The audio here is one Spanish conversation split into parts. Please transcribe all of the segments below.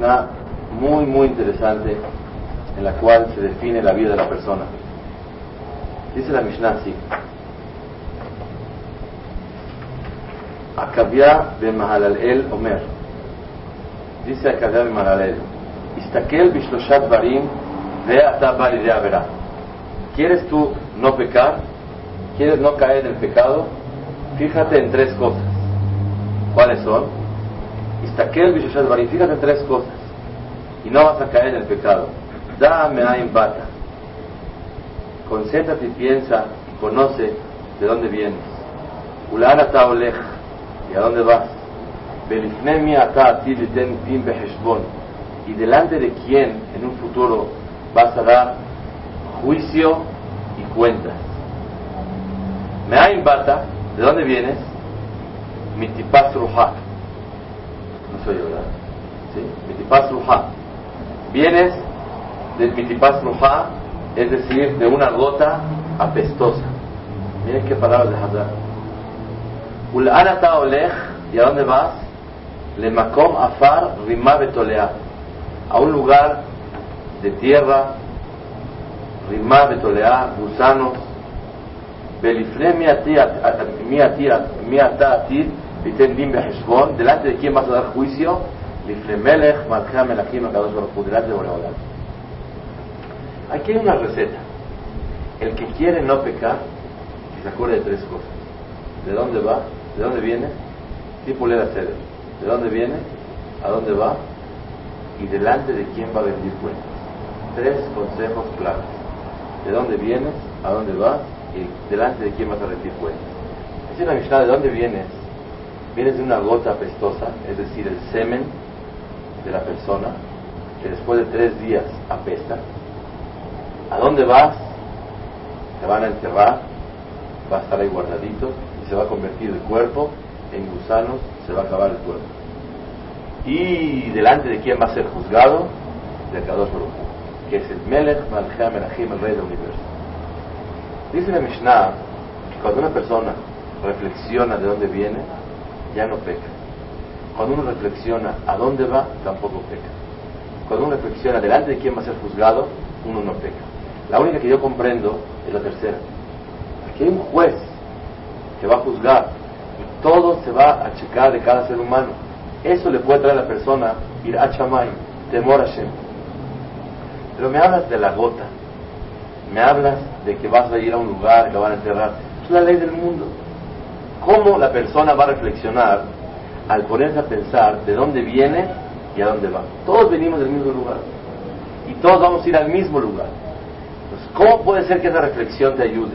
Mishnah muy, muy interesante en la cual se define la vida de la persona. Dice la Mishnah así. Akavia ben Mahalalel Omer. Dice Akavia ben Mahalalel. Istakel bishloshat barim de avera. ¿Quieres tú no pecar? ¿Quieres no caer en el pecado? Fíjate en tres cosas. ¿Cuáles son? Istakel bishloshat barim. Fíjate tres cosas y no vas a caer en el pecado. Dame ain bata. Concéntrate y piensa y conoce de dónde vienes. Ulana taolej. ¿Y a dónde vas? Y delante de quién en un futuro vas a dar juicio y cuentas. Meain bata. ¿De dónde vienes? Mitipas ruha. Yo, ¿verdad? ¿Sí? Mitipas ruha vienes del Mitipas Ruja, es decir, de una gota apestosa. Miren qué palabras de Hazar. Ul'anata olej, ¿y a dónde vas? Le makom afar rima betolea. A un lugar de tierra, rima betolea, gusanos. Belifne miata Delante de quién vas a dar juicio? Melech, Malcham, Melachim, Akadosh delante de. Aquí hay una receta. El que quiere no pecar, que se acuerde de tres cosas. ¿De dónde va? ¿De dónde viene? Tipo le ceder. ¿De dónde viene? ¿A dónde va? Y delante de quién va a rendir cuentas. Tres consejos claros. ¿De dónde vienes? ¿A dónde vas? Y delante de quién vas a rendir cuentas. Es una Mishnah, ¿de dónde vienes? Vienes de una gota apestosa, es decir, el semen de la persona que después de tres días apesta. ¿A dónde vas? Te van a enterrar, va a estar ahí guardadito y se va a convertir el cuerpo en gusanos, se va a acabar el cuerpo. Y delante de quién va a ser juzgado? De Kadosh Baruch que es el Melech Malcham Menachim, el rey del universo. Dice la Mishnah que cuando una persona reflexiona de dónde viene, ya no peca. Cuando uno reflexiona a dónde va, tampoco peca. Cuando uno reflexiona delante de quién va a ser juzgado, uno no peca. La única que yo comprendo es la tercera. Aquí hay un juez que va a juzgar y todo se va a checar de cada ser humano. Eso le puede traer a la persona ir a chamay, temor a Shem. Pero me hablas de la gota, me hablas de que vas a ir a un lugar que van a enterrar. Es la ley del mundo. ¿Cómo la persona va a reflexionar al ponerse a pensar de dónde viene y a dónde va? Todos venimos del mismo lugar y todos vamos a ir al mismo lugar. Entonces, ¿cómo puede ser que esa reflexión te ayude?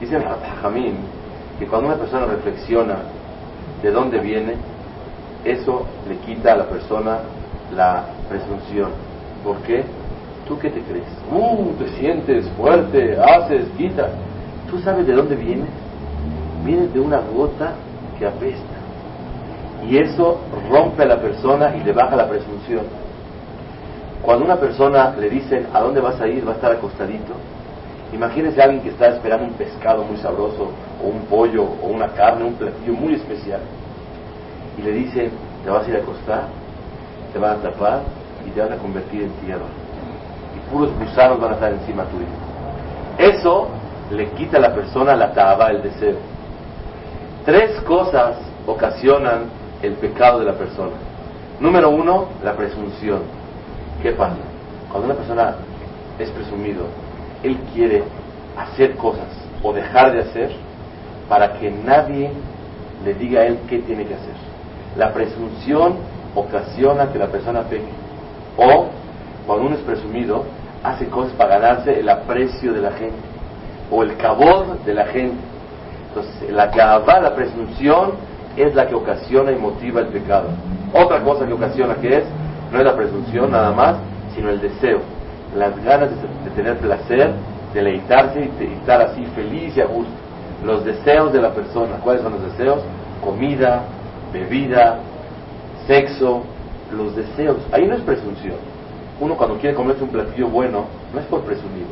Dice Jamín que cuando una persona reflexiona de dónde viene, eso le quita a la persona la presunción. ¿Por qué? ¿Tú qué te crees? Uh, te sientes fuerte, haces, quitas. ¿Tú sabes de dónde vienes? Vienes de una gota que apesta. Y eso rompe a la persona y le baja la presunción. Cuando una persona le dicen a dónde vas a ir, va a estar acostadito. Imagínese a alguien que está esperando un pescado muy sabroso, o un pollo, o una carne, un platillo muy especial. Y le dicen, te vas a ir a acostar, te van a tapar y te van a convertir en tierra. Y puros gusanos van a estar encima tuyo. Eso le quita a la persona la taba, el deseo. Tres cosas ocasionan el pecado de la persona. Número uno, la presunción. ¿Qué pasa? Cuando una persona es presumido, él quiere hacer cosas o dejar de hacer para que nadie le diga a él qué tiene que hacer. La presunción ocasiona que la persona peque. O, cuando uno es presumido, hace cosas para ganarse el aprecio de la gente o el cabor de la gente. Entonces, la gabá, la presunción, es la que ocasiona y motiva el pecado. Otra cosa que ocasiona que es, no es la presunción nada más, sino el deseo, las ganas de, tener placer, deleitarse y, y estar así feliz y a gusto. Los deseos de la persona, ¿cuáles son los deseos? Comida, bebida, sexo, los deseos. Ahí no es presunción. Uno cuando quiere comerse un platillo bueno, no es por presumir,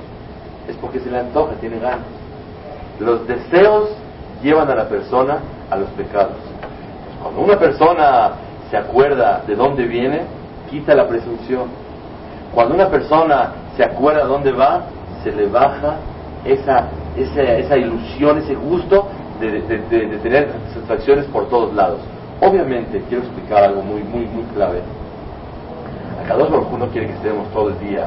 es porque se le antoja, tiene ganas. Los deseos llevan a la persona a los pecados. Cuando una persona se acuerda de dónde viene, quita la presunción. Cuando una persona se acuerda de dónde va, se le baja esa, esa, esa ilusión, ese gusto de, tener satisfacciones por todos lados. Obviamente, quiero explicar algo muy, muy, muy clave. Acá dos no quiere que estemos todo el día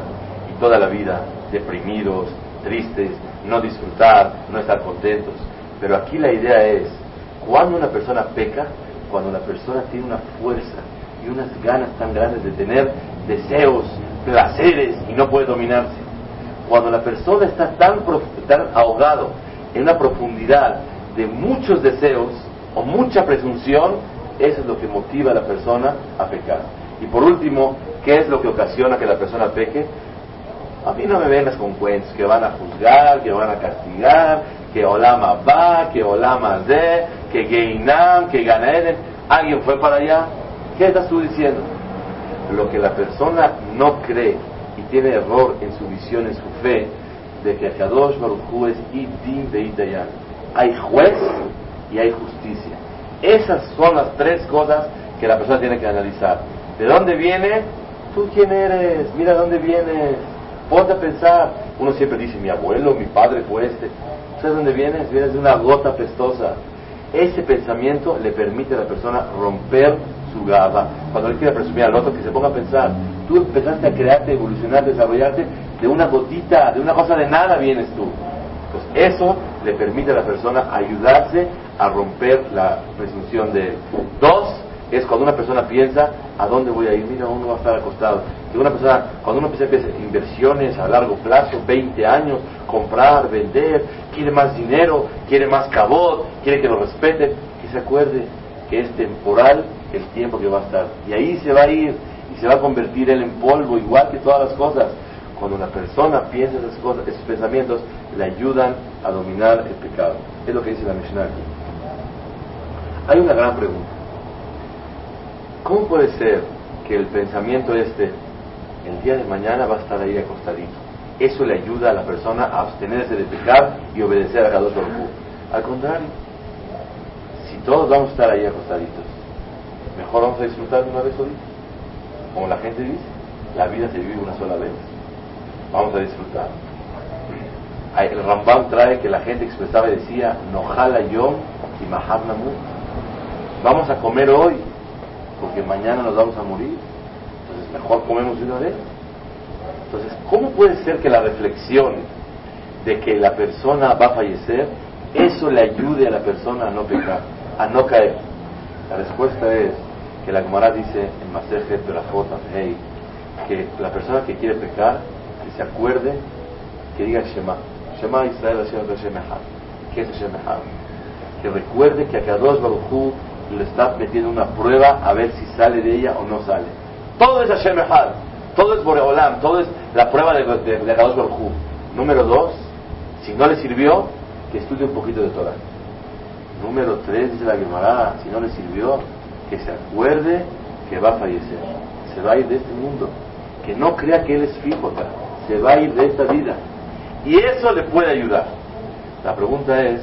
y toda la vida deprimidos, tristes, no disfrutar, no estar contentos. Pero aquí la idea es, cuando una persona peca, cuando la persona tiene una fuerza y unas ganas tan grandes de tener deseos, placeres y no puede dominarse. Cuando la persona está tan, tan ahogado en una profundidad de muchos deseos o mucha presunción, eso es lo que motiva a la persona a pecar. Y por último, ¿qué es lo que ocasiona que la persona peque? A mí no me vengas con cuentos que van a juzgar, que van a castigar, que Olama va, que Olama de, que Geinam, que Ganaeden. ¿Alguien fue para allá? ¿Qué estás tú diciendo? Lo que la persona no cree y tiene error en su visión, en su fe, de que Akadosh Baruj es Idim de Hay juez y hay justicia. Esas son las tres cosas que la persona tiene que analizar. ¿De dónde viene? ¿Tú quién eres? Mira dónde vienes. Ponte a pensar. Uno siempre dice, mi abuelo, mi padre fue este. ¿Sabes dónde vienes? Vienes de una gota pestosa. Ese pensamiento le permite a la persona romper su gaba. Cuando él quiere presumir al otro, que se ponga a pensar. Tú empezaste a crearte, evolucionar, desarrollarte de una gotita, de una cosa de nada vienes tú. Pues eso le permite a la persona ayudarse a romper la presunción de él. Dos, es cuando una persona piensa a dónde voy a ir, mira, uno va a estar acostado. Y una persona, cuando uno empieza a hacer inversiones a largo plazo, 20 años, comprar, vender, quiere más dinero, quiere más cabot, quiere que lo respeten, que se acuerde que es temporal el tiempo que va a estar. Y ahí se va a ir y se va a convertir él en polvo, igual que todas las cosas. Cuando una persona piensa esas cosas, esos pensamientos, le ayudan a dominar el pecado. Es lo que dice la Mishnah aquí. Hay una gran pregunta. ¿Cómo puede ser que el pensamiento este, el día de mañana va a estar ahí acostadito? Eso le ayuda a la persona a abstenerse de pecar y obedecer a Kadosh Baruj Al contrario, si todos vamos a estar ahí acostaditos, mejor vamos a disfrutar de una vez solita. Como la gente dice, la vida se vive una sola vez. Vamos a disfrutar. El Rambam trae que la gente expresaba y decía, Nojala yom y mahar Vamos a comer hoy porque mañana nos vamos a morir. Entonces mejor comemos de una vez. Entonces, ¿cómo puede ser que la reflexión de que la persona va a fallecer, eso le ayude a la persona a no pecar, a no caer? La respuesta es que la Gemara dice en Masejet Berajot hey, que la persona que quiere pecar, que se acuerde, que diga Shema. Shema Israel Hashem ¿Qué es Hashem Que recuerde que a Kadosh Baruj le está metiendo una prueba a ver si sale de ella o no sale. Todo es Hashem Echad, todo es Boreolam, todo es la prueba de, de, de Número dos, si no le sirvió, que estudie un poquito de Torah. Número tres, dice la Gemara, si no le sirvió, que se acuerde que va a fallecer, se va a ir de este mundo, que no crea que él es fijo se va a ir de esta vida. Y eso le puede ayudar. La pregunta es,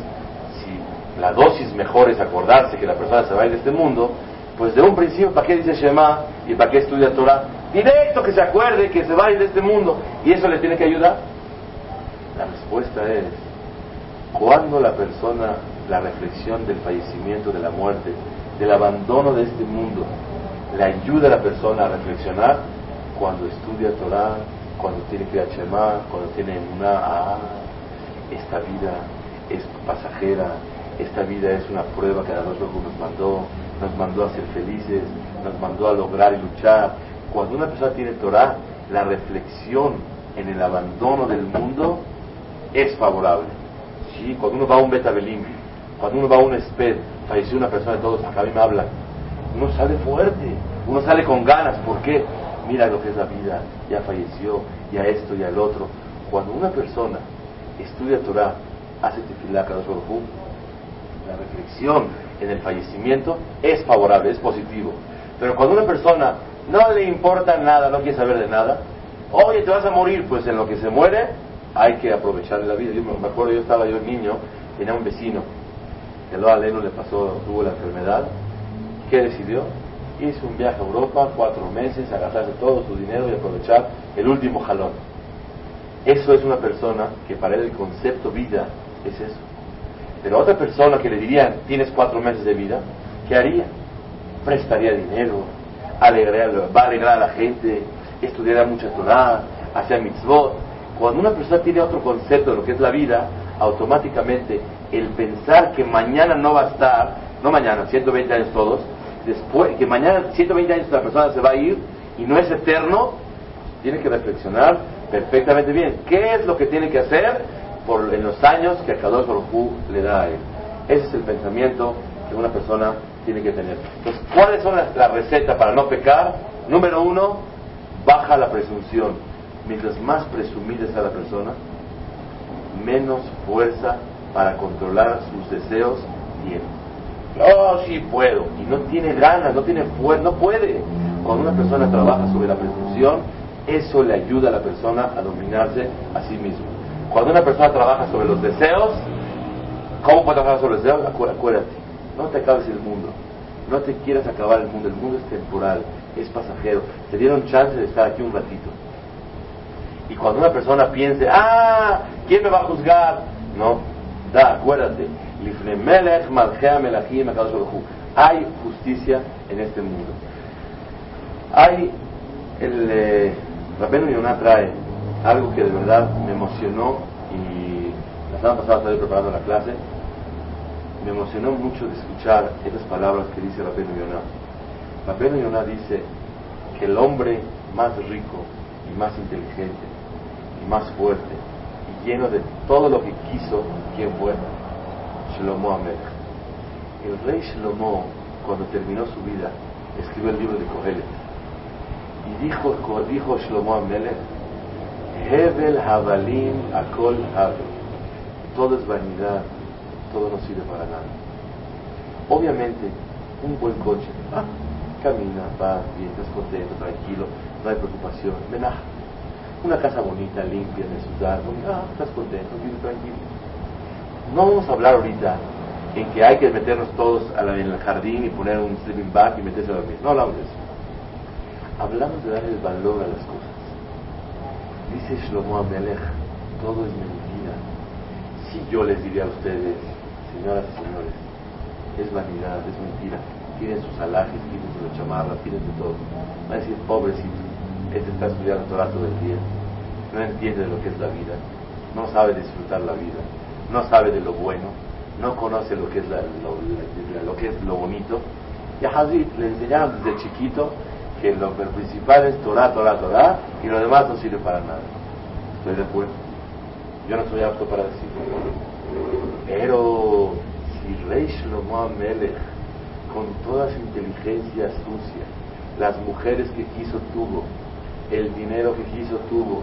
la dosis mejor es acordarse que la persona se va a ir de este mundo, pues de un principio, ¿para qué dice Shema y para qué estudia Torah? Directo que se acuerde que se va a ir de este mundo y eso le tiene que ayudar. La respuesta es, cuando la persona, la reflexión del fallecimiento, de la muerte, del abandono de este mundo, le ayuda a la persona a reflexionar, cuando estudia Torah, cuando tiene que Shema, cuando tiene una, ah, esta vida es pasajera, esta vida es una prueba que Dios nos mandó, nos mandó a ser felices, nos mandó a lograr y luchar. Cuando una persona tiene Torah, la reflexión en el abandono del mundo es favorable. ¿Sí? Cuando uno va a un Betabelim Cuando uno va a un SPED, falleció una persona de todos, acá a mí me hablan, uno sale fuerte, uno sale con ganas, ¿por qué? Mira lo que es la vida, ya falleció, ya esto, ya el otro. Cuando una persona estudia Torah, hace tefilá cada la reflexión en el fallecimiento es favorable, es positivo. Pero cuando una persona no le importa nada, no quiere saber de nada, oye, te vas a morir, pues en lo que se muere hay que aprovechar la vida. Yo me acuerdo, yo estaba yo niño, tenía un vecino, que lo aleno le pasó, tuvo la enfermedad, ¿qué decidió? Hizo un viaje a Europa, cuatro meses, agarrarse todo su dinero y aprovechar el último jalón. Eso es una persona que para él el concepto vida es eso. Pero otra persona que le dirían, tienes cuatro meses de vida, ¿qué haría? Prestaría dinero, alegrar, va a alegrar a la gente, estudiaría mucha Torah, hacía mitzvot. Cuando una persona tiene otro concepto de lo que es la vida, automáticamente el pensar que mañana no va a estar, no mañana, 120 años todos, después, que mañana 120 años la persona se va a ir y no es eterno, tiene que reflexionar perfectamente bien. ¿Qué es lo que tiene que hacer en los años que a Kadosh Baruj le da a él? Ese es el pensamiento que una persona tiene que tener. Entonces, ¿cuáles son las, las recetas para no pecar? Número uno, baja la presunción. Mientras más presumida sea la persona, menos fuerza para controlar sus deseos tiene. Oh, sí puedo. Y no tiene ganas, no tiene fuerza, no puede. Cuando una persona trabaja sobre la presunción, eso le ayuda a la persona a dominarse a sí mismo. Cuando una persona trabaja sobre los deseos, ¿cómo puede trabajar sobre los deseos? Acuérdate, no te acabes el mundo. No te quieras acabar el mundo. El mundo es temporal, es pasajero. Te dieron chance de estar aquí un ratito. Y cuando una persona piense, ah, ¿quién me va a juzgar? No, da, acuérdate. Hay justicia en este mundo. Hay el eh, Rabenu trae algo que de verdad emocionó y la semana pasada estaba preparando la clase. Me emocionó mucho de escuchar esas palabras que dice Rabenu Yonah. Rabenu Yonah dice que el hombre más rico y más inteligente y más fuerte y lleno de todo lo que quiso, ¿quién fue? Shlomo Amelech. El rey Shlomo, cuando terminó su vida, escribió el libro de Kohelet y dijo, dijo Shlomo Amelech, Hebel Habalim Akol Habel. Todo es vanidad, todo no sirve para nada. Obviamente, un buen coche, ah, camina, va bien, estás contento, tranquilo, no hay preocupación, venaj. Una casa bonita, limpia, en ciudad, ah, estás contento, vive tranquilo. No vamos a hablar ahorita en que hay que meternos todos en el jardín y poner un sleeping bag y meterse a dormir. No hablamos de eso hablamos de dar el valor a las cosas. Dice Shlomo Amelech, todo es mentira. Si yo les diría a ustedes, señoras y señores, es vanidad, es mentira, tienen sus alajes, tienen sus chamarras, tienen de todo. Va a decir, pobrecito, este está estudiando Torah todo el día, no entiende de lo que es la vida, no sabe disfrutar la vida, no sabe de lo bueno, no conoce lo que es, lo, que es lo bonito. Y a Hazit le enseñaron desde chiquito que lo, principal es Torah, Torah, Torah, y lo demás no sirve para nada. Estoy de acuerdo. Yo no soy apto para decirlo. Pero si Rey Shlomo Amelech, con toda su inteligencia sucia, las mujeres que quiso tuvo, el dinero que quiso tuvo,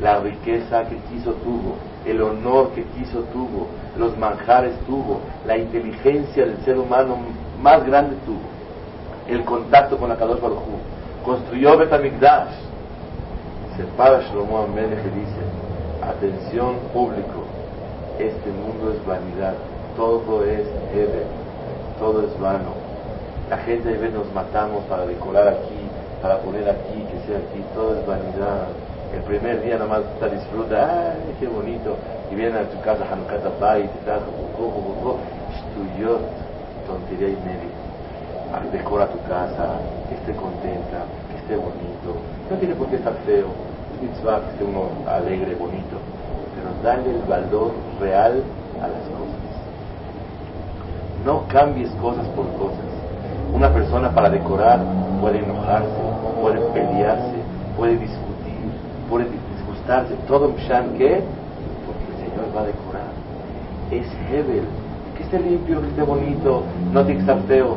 la riqueza que quiso tuvo, el honor que quiso tuvo, los manjares tuvo, la inteligencia del ser humano más grande tuvo, el contacto con la Kadosh Baruj construyó Betamigdash. Se para Shlomo Amelech y dice, atención público, este mundo es vanidad, todo es Eder, todo es vano. La gente de nos matamos para decorar aquí, para poner aquí, que sea aquí, todo es vanidad. El primer día nomás te disfruta, ¡ay, qué bonito! Y viene a tu casa Hanukkah y te da tontería y media decora tu casa, que esté contenta, que esté bonito. No tiene por qué estar feo, es que esté uno alegre, bonito, pero dale el valor real a las cosas. No cambies cosas por cosas. Una persona para decorar puede enojarse, puede pelearse, puede discutir, puede disgustarse. Todo Mshan, ¿qué? Porque el Señor va a decorar. Es Hebel, que esté limpio, que esté bonito, no tiene que estar feo.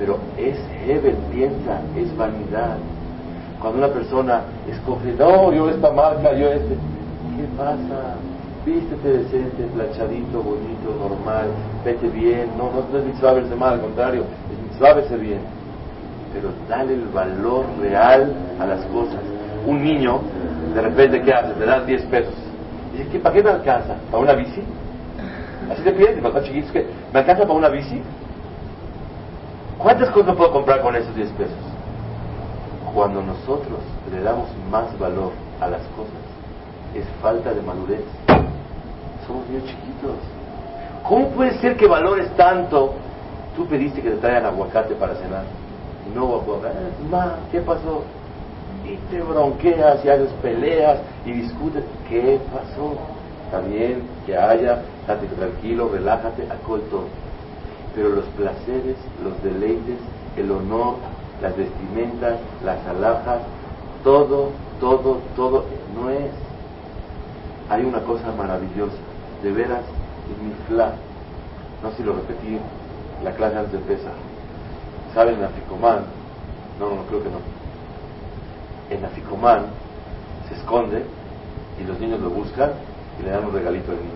Pero es Hebel, piensa, es vanidad. Cuando una persona escoge, no, yo esta marca, yo este, ¿qué pasa? Vístete decente, planchadito, bonito, normal, vete bien, no, no, no es mitzvah verse mal, al contrario, es mitzvah verse bien. Pero dale el valor real a las cosas. Un niño, de repente, ¿qué hace? Te das 10 pesos. Dice, ¿para qué me alcanza? ¿Para una bici? Así te piden, cuando chiquitos, que ¿me alcanza para una bici? ¿Cuántas cosas puedo comprar con esos 10 pesos? Cuando nosotros le damos más valor a las cosas, es falta de madurez. Somos niños chiquitos. ¿Cómo puede ser que valores tanto? Tú pediste que te traigan aguacate para cenar. No aguacate. Ma, ¿qué pasó? Y te bronqueas y haces peleas y discutes. ¿Qué pasó? Bien que haya, estate tranquilo, relájate, todo. Pero los placeres, los deleites, el honor, las vestimentas, las alhajas, todo, todo, todo, no es. Hay una cosa maravillosa, de veras, en mi fla, no sé si lo repetí, la clase antes de Pesa. ¿Saben en Aficomán? No, no, creo que no. En Aficomán se esconde y los niños lo buscan y le dan un regalito al niño.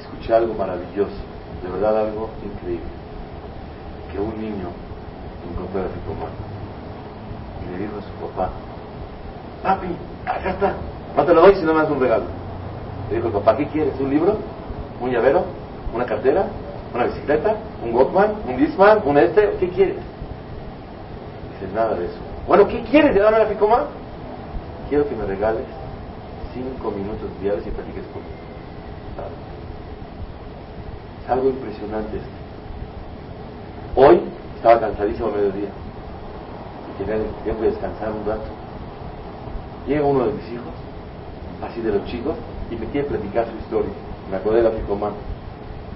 Escuché algo maravilloso, de verdad algo increíble. Que un niño encontró a Ficomán y le dijo a su papá, papi, acá está, no te lo doy si no me das un regalo. Le dijo, papá, ¿qué quieres? ¿Un libro? ¿Un llavero? ¿Una cartera? ¿Una bicicleta? ¿Un Walkman? ¿Un Disman? ¿Un este? ¿Qué quieres? Dice, nada de eso. Bueno, ¿qué quieres? ¿De darme la Ficomán? Quiero que me regales cinco minutos diarios y platiques conmigo. Es algo impresionante esto. Hoy estaba cansadísimo a mediodía y tenía tiempo de descansar un rato. Llega uno de mis hijos, así de los chicos, y me quiere platicar su historia. Me acordé de la ficomán.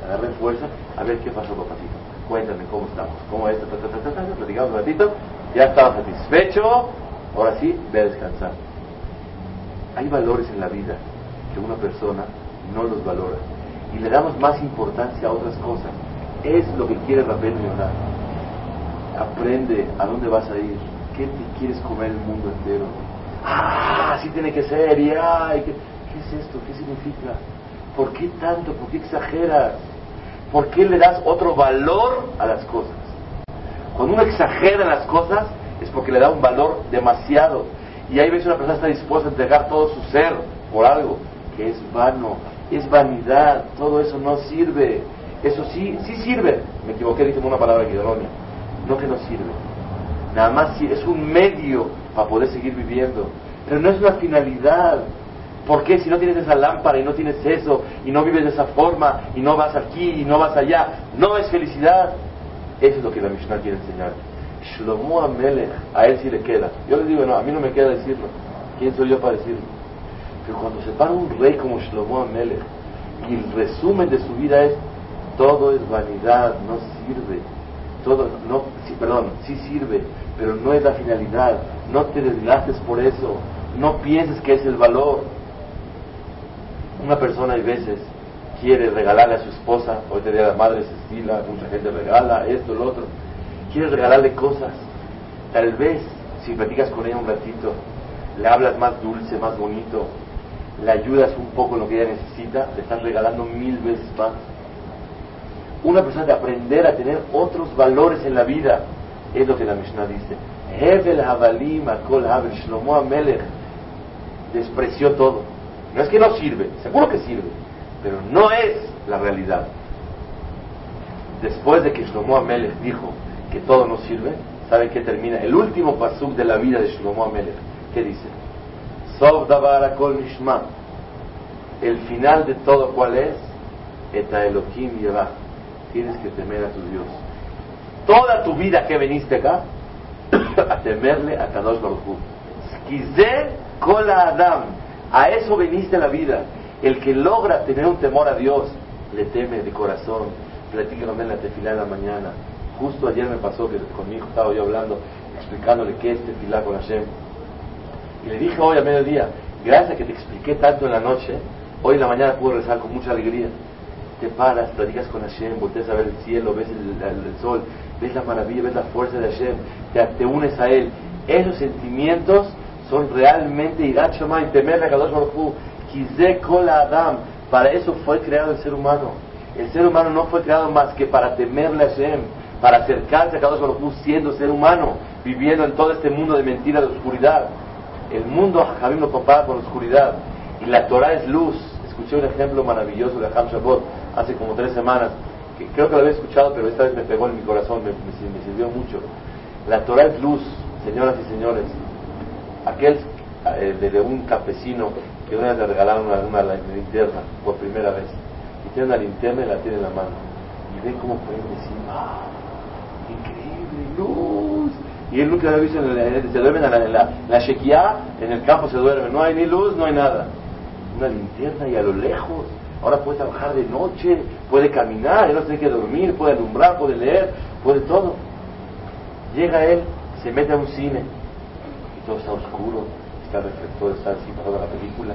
Agarré fuerza, a ver qué pasó, papacito. Cuéntame cómo estamos, cómo es, platicamos un ratito, ya estaba satisfecho, ahora sí, ve a descansar. Hay valores en la vida que una persona no los valora y le damos más importancia a otras cosas. Es lo que quiere Rabén Leonardo. Aprende a dónde vas a ir, qué te quieres comer el mundo entero. Ah, así tiene que ser, y ay, ¿qué, ¿qué es esto? ¿Qué significa? ¿Por qué tanto? ¿Por qué exageras? ¿Por qué le das otro valor a las cosas? Cuando uno exagera en las cosas es porque le da un valor demasiado. Y ahí ves una persona está dispuesta a entregar todo su ser por algo que es vano, es vanidad, todo eso no sirve. Eso sí, sí sirve. Me equivoqué, dije una palabra que. No que no sirve. Nada más es un medio para poder seguir viviendo. Pero no es una finalidad. ¿Por qué si no tienes esa lámpara y no tienes eso y no vives de esa forma y no vas aquí y no vas allá? No es felicidad. Eso es lo que la Mishnah quiere enseñar. Shlomo Amelech, a él sí le queda. Yo le digo, no, a mí no me queda decirlo. ¿Quién soy yo para decirlo? Pero cuando se para un rey como Shlomo Amelech y el resumen de su vida es todo es vanidad, no sirve. Todo, no, sí, perdón, sí sirve, pero no es la finalidad. No te desgastes por eso. No pienses que es el valor. Una persona hay veces quiere regalarle a su esposa, hoy te día la madre se estila, mucha gente regala esto, lo otro quieres regalarle cosas. Tal vez, si platicas con ella un ratito, le hablas más dulce, más bonito, le ayudas un poco lo que ella necesita, le estás regalando mil veces más. Una persona de aprender a tener otros valores en la vida, es lo que la Mishnah dice. Hebel Havalim Akol Havel Shlomo Amelech despreció todo. No es que no sirve, seguro que sirve, pero no es la realidad. Después de que Shlomo Amelech dijo, que todo nos sirve, ¿saben qué termina? El último pasuk de la vida de Shlomo Amelech, ¿qué dice? Sov davar kol nishma. El final de todo, ¿cuál es? Eta Elohim lleva. Tienes que temer a tu Dios. Toda tu vida que veniste acá, a temerle a Kadosh Baruch Hu. kol Adam. A eso veniste la vida. El que logra tener un temor a Dios, le teme de corazón. Platícanos en la tefilá de la mañana Justo ayer me pasó que con mi hijo estaba yo hablando, explicándole qué es tefilá con Hashem. Y le dije hoy a mediodía, gracias que te expliqué tanto en la noche, hoy en la mañana pude rezar con mucha alegría. te paras, platicas con Hashem, volteas a ver el cielo, ves el, sol, ves la maravilla, ves la fuerza de Hashem, te, te unes a Él. Esos sentimientos son realmente Irat Shamayim, temer a Kadosh Baruj Hu, Kizeh Kol Adam. Para eso fue creado el ser humano. El ser humano no fue creado más que para temerle a Hashem, para acercarse a Kadosh Baruj siendo ser humano, viviendo en todo este mundo de mentira, de oscuridad. El mundo, Javín lo compara con la oscuridad. Y la Torah es luz. Escuché un ejemplo maravilloso de Ham Shabbat hace como tres semanas, que creo que lo había escuchado, pero esta vez me pegó en mi corazón, me, sirvió mucho. La Torah es luz, señoras y señores. Aquel eh, de, un campesino que una vez le regalaron una, linterna por primera vez. Y tiene una linterna y la tiene en la mano. Y ve cómo prende así. ¡Ah! Increíble, luz. Y él nunca había visto, en el- se duermen en la, en la, en la en el campo se duermen. No hay ni luz, no hay nada. Una linterna y a lo lejos. Ahora puede trabajar de noche, puede caminar, ya no tiene que dormir, puede alumbrar, puede leer, puede todo. Llega él, se mete a un cine y todo está oscuro, está reflector, está así toda la película.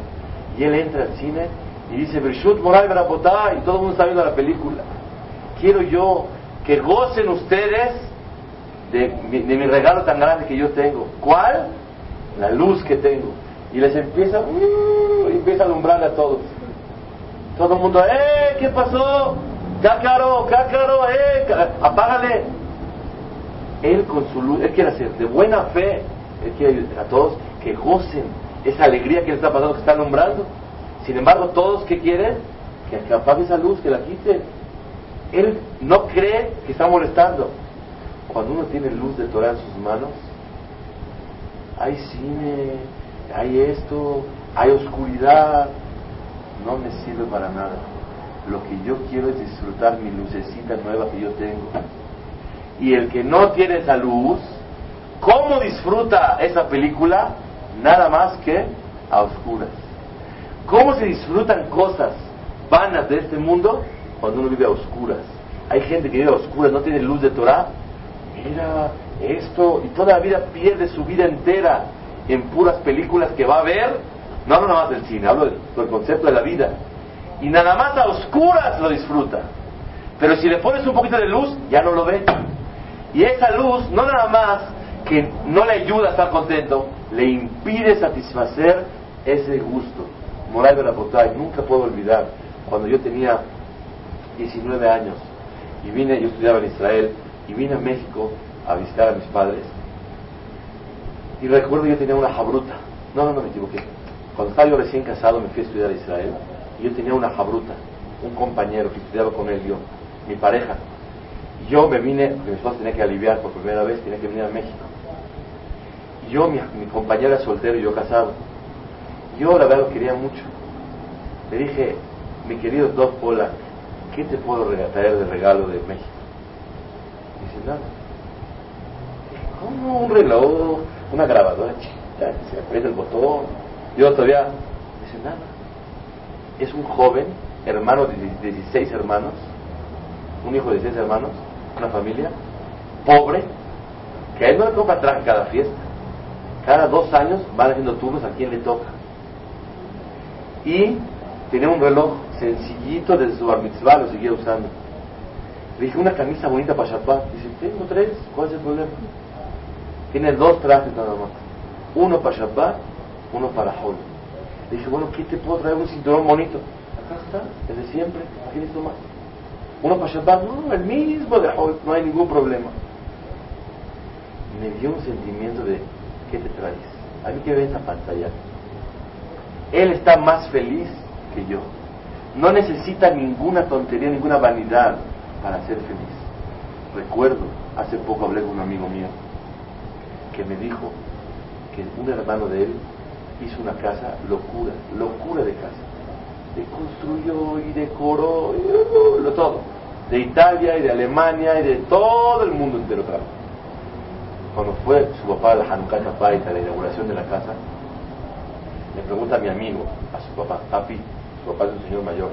Y él entra al cine y dice, Bershut Moray Barabotá, y todo el mundo está viendo la película. Quiero yo que gocen ustedes de mi, regalo tan grande que yo tengo. ¿Cuál? La luz que tengo. Y les empieza, uh, empieza a alumbrarle a todos. Todo el mundo, ¡eh! ¿Qué pasó? ¡Cácaro! ¡Cácaro! ¡eh! ¡Apágale! Él con su luz, Él quiere hacer de buena fe, Él quiere ayudar a todos que gocen esa alegría que le está pasando, que está alumbrando. Sin embargo, todos que quieren, que apague esa luz, que la quite. Él no cree que está molestando. Cuando uno tiene luz de Torah en sus manos, hay cine, hay esto, hay oscuridad, no me sirve para nada. Lo que yo quiero es disfrutar mi lucecita nueva que yo tengo. Y el que no tiene esa luz, ¿cómo disfruta esa película? Nada más que a oscuras. ¿Cómo se disfrutan cosas vanas de este mundo cuando uno vive a oscuras? Hay gente que vive a oscuras, no tiene luz de Torah. Mira esto, y toda la vida pierde su vida entera en puras películas que va a ver. No hablo nada más del cine, hablo del, concepto de la vida. Y nada más a oscuras lo disfruta. Pero si le pones un poquito de luz, ya no lo ve. Y esa luz no nada más que no le ayuda a estar contento, le impide satisfacer ese gusto. Moray de la Botay, nunca puedo olvidar cuando yo tenía 19 años y vine, yo estudiaba en Israel y vine a México a visitar a mis padres. Y recuerdo yo tenía una jabruta. No, no, no me equivoqué. Cuando estaba yo recién casado me fui a estudiar a Israel y yo tenía una jabruta, un compañero que estudiaba con él yo, mi pareja. Yo me vine, porque mi esposa tenía que aliviar por primera vez, tenía que venir a México. Yo, mi, mi compañero era soltero y yo casado. Yo la verdad lo quería mucho. Le dije, mi querido Doc Pola, ¿qué te puedo traer de regalo de México? Dice, nada. Dije, ¿Cómo un reloj, una grabadora chiquita se aprieta el botón? Yo todavía, dice, nada. Es un joven, hermano de 16 hermanos, un hijo de 16 hermanos, una familia, pobre, que a él no le compra traje cada fiesta. Cada dos años van haciendo turnos a quien le toca. Y tenía un reloj sencillito desde su bar mitzvah, lo seguía usando. Le dije, una camisa bonita para Shabbat. Dice, tengo tres, ¿cuál es el problema? Tiene dos trajes nada más. Uno para Shabbat, uno para Hol. Le dije, bueno, ¿qué te puedo traer? Un cinturón bonito. Acá está, el de siempre, ¿qué necesito más? Uno para Shabbat, no, el mismo de Hol, no hay ningún problema. Me dio un sentimiento de, ¿qué te traes? A mí que ve esa pantalla. Él está más feliz que yo. No necesita ninguna tontería, ninguna vanidad para ser feliz. Recuerdo, hace poco hablé con un amigo mío que me dijo que un hermano de él hizo una casa locura, locura de casa. Le construyó y decoró, y, lo todo. De Italia y de Alemania y de todo el mundo entero. Cuando fue su papá a la Hanukkah Kapait, a la inauguración de la casa, le pregunta a mi amigo, a su papá, papi, su papá es un señor mayor,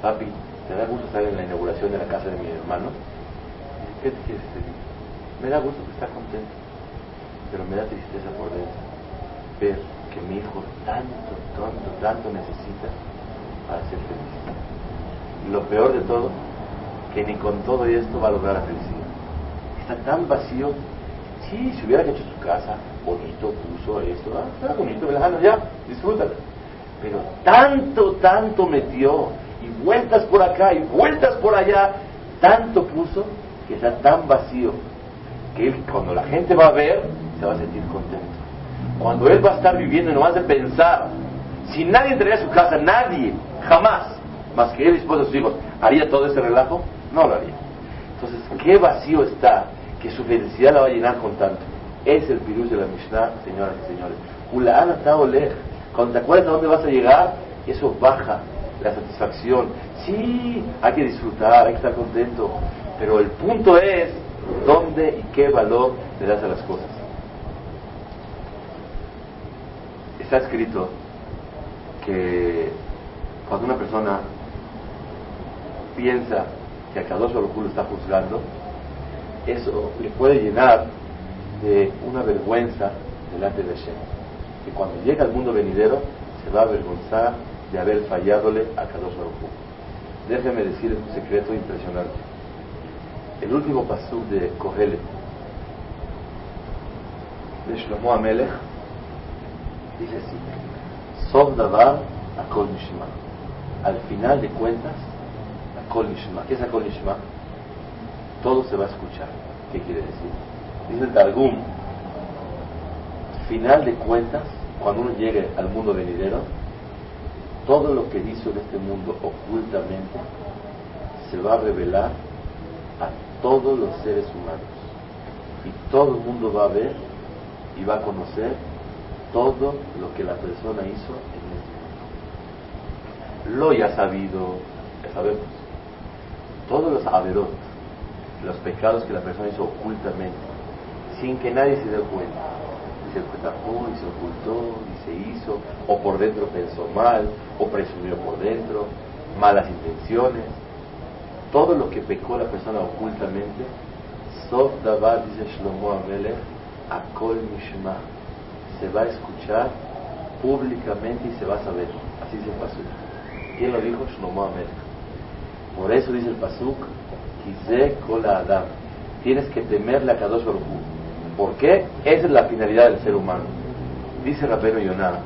papi, ¿te da gusto estar en la inauguración de la casa de mi hermano? ¿qué te quieres decir? Me da gusto que está contento, pero me da tristeza por dentro ver que mi hijo tanto, tanto, tanto necesita para ser feliz. lo peor de todo, que ni con todo esto va a lograr la felicidad. Está tan vacío. Sí, si hubiera hecho su casa, bonito, puso esto, ah, está bonito, ya, disfrútalo. Pero tanto, tanto metió, y vueltas por acá, y vueltas por allá, tanto puso, que está tan vacío, que él, cuando la gente va a ver, se va a sentir contento. Cuando él va a estar viviendo no de pensar, si nadie entraría a su casa, nadie, jamás, más que él y esposa, sus hijos, haría todo ese relajo, no lo haría. Entonces, qué vacío está que su felicidad la va a llenar con tanto. Es el virus de la Mishnah, señoras y señores. Cuando te acuerdas a dónde vas a llegar, eso baja la satisfacción. Sí, hay que disfrutar, hay que estar contento. Pero el punto es dónde y qué valor le das a las cosas. Está escrito que cuando una persona piensa que a Kadosh Baruj lo está juzgando, eso le puede llenar de una vergüenza delante de Hashem. Que cuando llega al mundo venidero se va a avergonzar de haber falladole a Kadosh Baruj Déjeme decir un secreto impresionante. El último pasú de Kohelet, de Shlomo Amelech, dice así: Sof Davar Akol Nishma. Al final de cuentas, Akol Nishma. ¿Qué es Akol Nishma? Todo se va a escuchar. ¿Qué quiere decir? Dice el Targum: Final de cuentas, cuando uno llegue al mundo venidero, todo lo que hizo en este mundo ocultamente se va a revelar a todos los seres humanos. Y todo el mundo va a ver y va a conocer todo lo que la persona hizo en este mundo. Lo ya sabido, ya sabemos. Todos los averot, los pecados que la persona hizo ocultamente, sin que nadie se dé cuenta y se ocultó y se hizo, o por dentro pensó mal, o presumió por dentro, malas intenciones. Todo lo que pecó la persona ocultamente, Sof dice Shlomo Amelech, Akol Mishma, se va a escuchar públicamente y se va a saber. Así dice el Pasuk. ¿Quién lo dijo? Shlomo Amelech. Por eso dice el Pasuk, Kize Kola Adam. Tienes que temerle a Kadosh Baruch ¿Por qué? Esa es la finalidad del ser humano. Dice Rabeno Yonah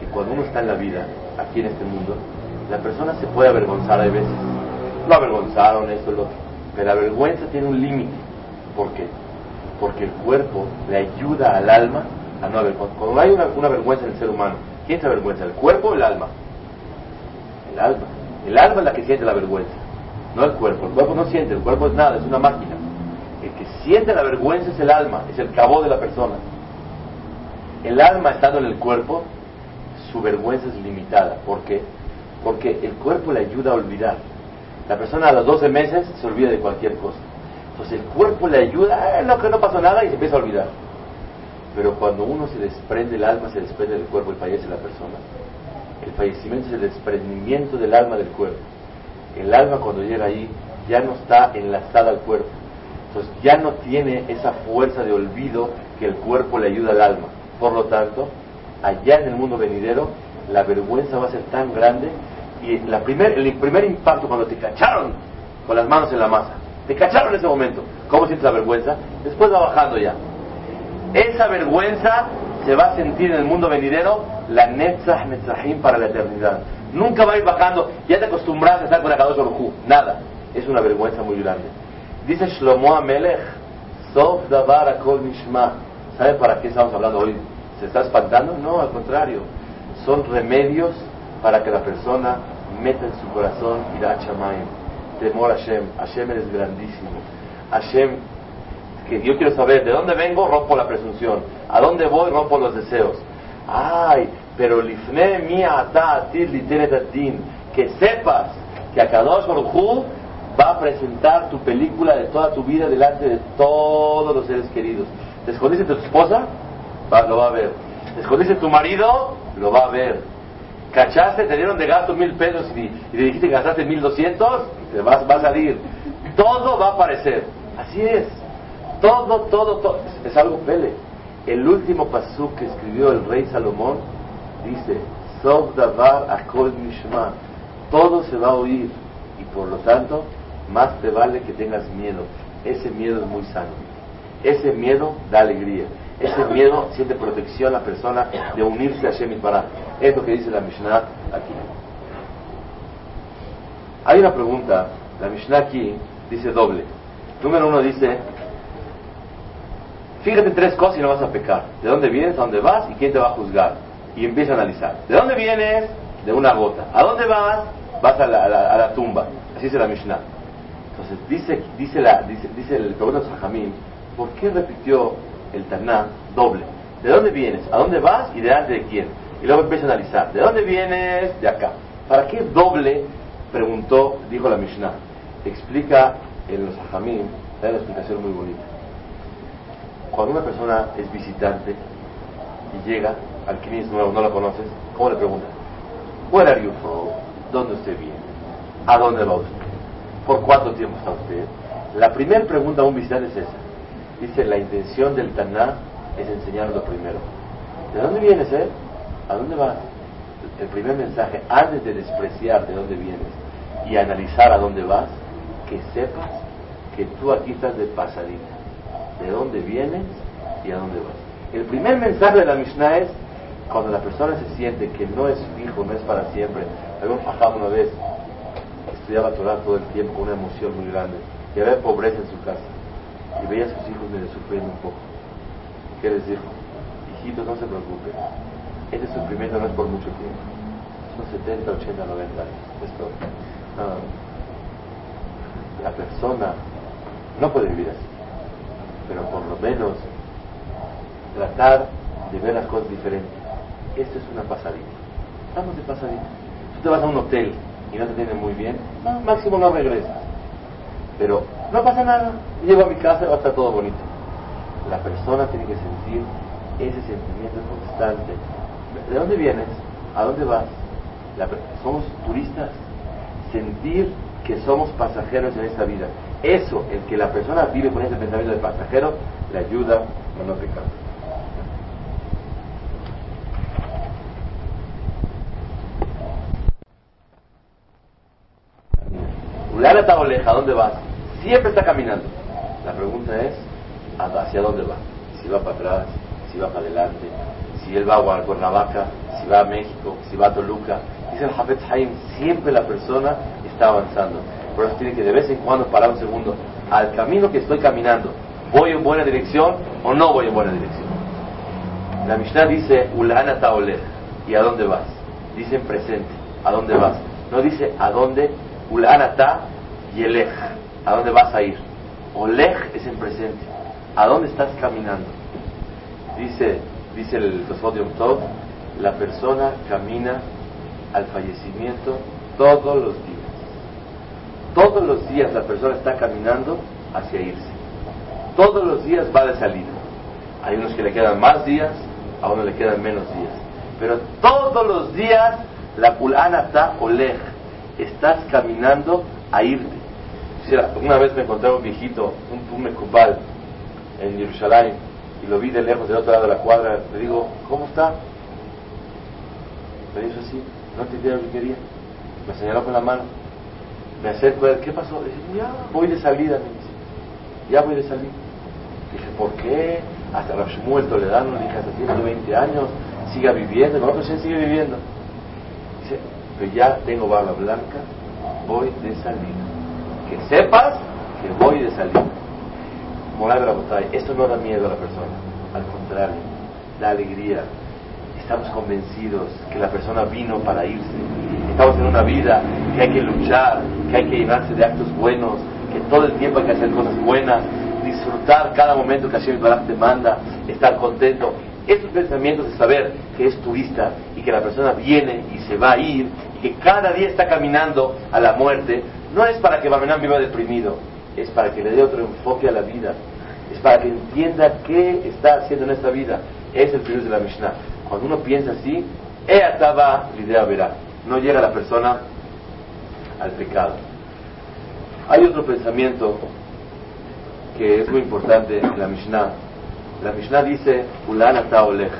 que cuando uno está en la vida, aquí en este mundo, la persona se puede avergonzar a veces. Lo avergonzaron, esto, lo Pero la vergüenza tiene un límite. ¿Por qué? Porque el cuerpo le ayuda al alma a no avergonzar. Cuando hay una, una vergüenza en el ser humano, ¿quién se avergüenza? ¿El cuerpo o el alma? El alma. El alma es la que siente la vergüenza, no el cuerpo. El cuerpo no siente, el cuerpo es nada, es una máquina. El que siente la vergüenza es el alma, es el cabo de la persona. El alma estando en el cuerpo, su vergüenza es limitada. ¿Por qué? Porque el cuerpo le ayuda a olvidar. La persona a los 12 meses se olvida de cualquier cosa. Entonces el cuerpo le ayuda, lo que no pasó nada y se empieza a olvidar. Pero cuando uno se desprende el alma, se desprende del cuerpo y fallece la persona. El fallecimiento es el desprendimiento del alma del cuerpo. El alma cuando llega ahí ya no está enlazada al cuerpo pues ya no tiene esa fuerza de olvido que el cuerpo le ayuda al alma. Por lo tanto, allá en el mundo venidero, la vergüenza va a ser tan grande y la primer, el primer impacto cuando te cacharon con las manos en la masa, te cacharon en ese momento, ¿cómo sientes la vergüenza? Después va bajando ya. Esa vergüenza se va a sentir en el mundo venidero la Netzah Netzahim para la eternidad. Nunca va a ir bajando, ya te acostumbras a estar con Akadosh Baruj Nada. Es una vergüenza muy grande. Dice Shlomo Amelech, Sof Davar Akol Nishma. ¿Sabe para qué estamos hablando hoy? ¿Se está espantando? No, al contrario. Son remedios para que la persona meta en su corazón Ira Shamayim. Temor a Hashem. Hashem es grandísimo. Hashem, que yo quiero saber de dónde vengo, rompo la presunción. A dónde voy, rompo los deseos. Ay, pero lifne mi ata atir Que sepas que a Kadosh Baruch va a presentar tu película de toda tu vida delante de todos los seres queridos. ¿Te tu esposa? lo va a ver. ¿Te escondiste tu marido? Lo va a ver. ¿Cachaste? Te dieron de gasto mil pesos y, y le dijiste que gastaste mil doscientos? Te vas, va a salir. Todo va a aparecer. Así es. Todo, todo, todo. Es, algo pele. El último pasú que escribió el rey Salomón dice, Sof davar akol mishma. Todo se va a oír y por lo tanto más te vale que tengas miedo. Ese miedo es muy sano. Ese miedo da alegría. Ese miedo siente protección a la persona de unirse a Shemit Bará. Es lo que dice la Mishnah aquí. Hay una pregunta, la Mishnah aquí dice doble. Número uno dice, fíjate tres cosas y no vas a pecar. ¿De dónde vienes? ¿A dónde vas? ¿Y quién te va a juzgar? Y empieza a analizar. ¿De dónde vienes? De una gota. ¿A dónde vas? Vas a la, a la, tumba. Así dice la Mishnah. Entonces dice, dice, la, dice, dice el Sajamim, ¿por qué repitió el Taná doble? ¿De dónde vienes? ¿A dónde vas? ¿Y delante de quién? Y luego empieza a analizar. ¿De dónde vienes? De acá. ¿Para qué doble preguntó, dijo la Mishnah, explica en los Ajamim, da una explicación muy bonita. Cuando una persona es visitante y llega al Knis nuevo, no lo conoces, ¿cómo le preguntas? Where are you from? ¿Dónde usted viene? ¿A dónde va usted? ¿Por cuánto tiempo está usted? La primera pregunta a un visitante es esa. Dice, la intención del Taná es enseñarlo primero. ¿De dónde vienes, eh? ¿A dónde vas? El primer mensaje, antes de despreciar de dónde vienes, y analizar a dónde vas, que sepas que tú aquí estás de pasadita, de dónde vienes y a dónde vas. El primer mensaje de la Mishnah es cuando la persona se siente que no es fijo, no es para siempre. Había un una vez, estudiaba Torah todo el tiempo con una emoción muy grande y había pobreza en su casa y veía a sus hijos medio sufriendo un poco. ¿Qué les dijo? Hijitos, no se preocupen. Este sufrimiento no es por mucho tiempo. Son 70, 80, 90 años. Esto la persona no puede vivir así, pero por lo menos tratar de ver las cosas diferentes. Esto es una pasadita. Estamos de pasadita. Tú te vas a un hotel y no te tienen muy bien, máximo no regresas. Pero no pasa nada, llego a mi casa y va a estar todo bonito. La persona tiene que sentir ese sentimiento constante. ¿De dónde vienes? ¿A dónde vas? somos turistas, sentir que somos pasajeros en esta vida. Eso, el que la persona vive con ese pensamiento de pasajero, le ayuda a no pecar. Ulana oleja, ¿a dónde vas? Siempre está caminando. La pregunta es, ¿hacia dónde va? Si va para atrás, si va para adelante, si él va a Cuernavaca, si va a México, si va a Toluca, Dice el Hafez Haim, siempre la persona está avanzando. Por eso tiene que de vez en cuando parar un segundo. Al camino que estoy caminando, ¿voy en buena dirección o no voy en buena dirección? La Mishnah dice, Ulana Taolech, ¿y a dónde vas? Dice en presente, ¿a dónde vas? No dice a dónde, Ulana Ta Yelech, ¿a dónde vas a ir? Olech es en presente, ¿a dónde estás caminando? Dice, dice el Tosfot Tov, la persona camina al fallecimiento todos los días. Todos los días la persona está caminando hacia irse. Todos los días va de salida. Hay unos que le quedan más días, a unos le quedan menos días. Pero todos los días la pulana está olej. Estás caminando a irte. Una vez me encontré un viejito, un pume kubal, en Jerusalén, y lo vi de lejos del otro lado de la cuadra. Le digo, ¿cómo está? Me dijo así, no entendía lo que quería. Me señaló con la mano. Me acerco a él, ¿qué pasó? Dice, ya voy de salida, me dice. Ya voy de salida. Dije, ¿por qué? Hasta la Shmuel Toledano, le dije, hasta tiene 20 años, siga viviendo. No, él sigue viviendo. Dice, pero ya tengo barba blanca, voy de salida. Que sepas que voy de salida. Moral de la botella, esto no da miedo a la persona, al contrario, da alegría, estamos convencidos que la persona vino para irse. Estamos en una vida que hay que luchar, que hay que llenarse de actos buenos, que todo el tiempo hay que hacer cosas buenas, disfrutar cada momento que Hashem Barak te manda, estar contento. Estos pensamientos de saber que es turista y que la persona viene y se va a ir y que cada día está caminando a la muerte, no es para que Bamenán viva deprimido, es para que le dé otro enfoque a la vida, es para que entienda qué está haciendo en esta vida. Es el virus de la Mishnah. Cuando uno piensa así, estaba la idea verá. No llega la persona al pecado. Hay otro pensamiento que es muy importante en la Mishnah. La Mishnah dice, Ulana Taolech,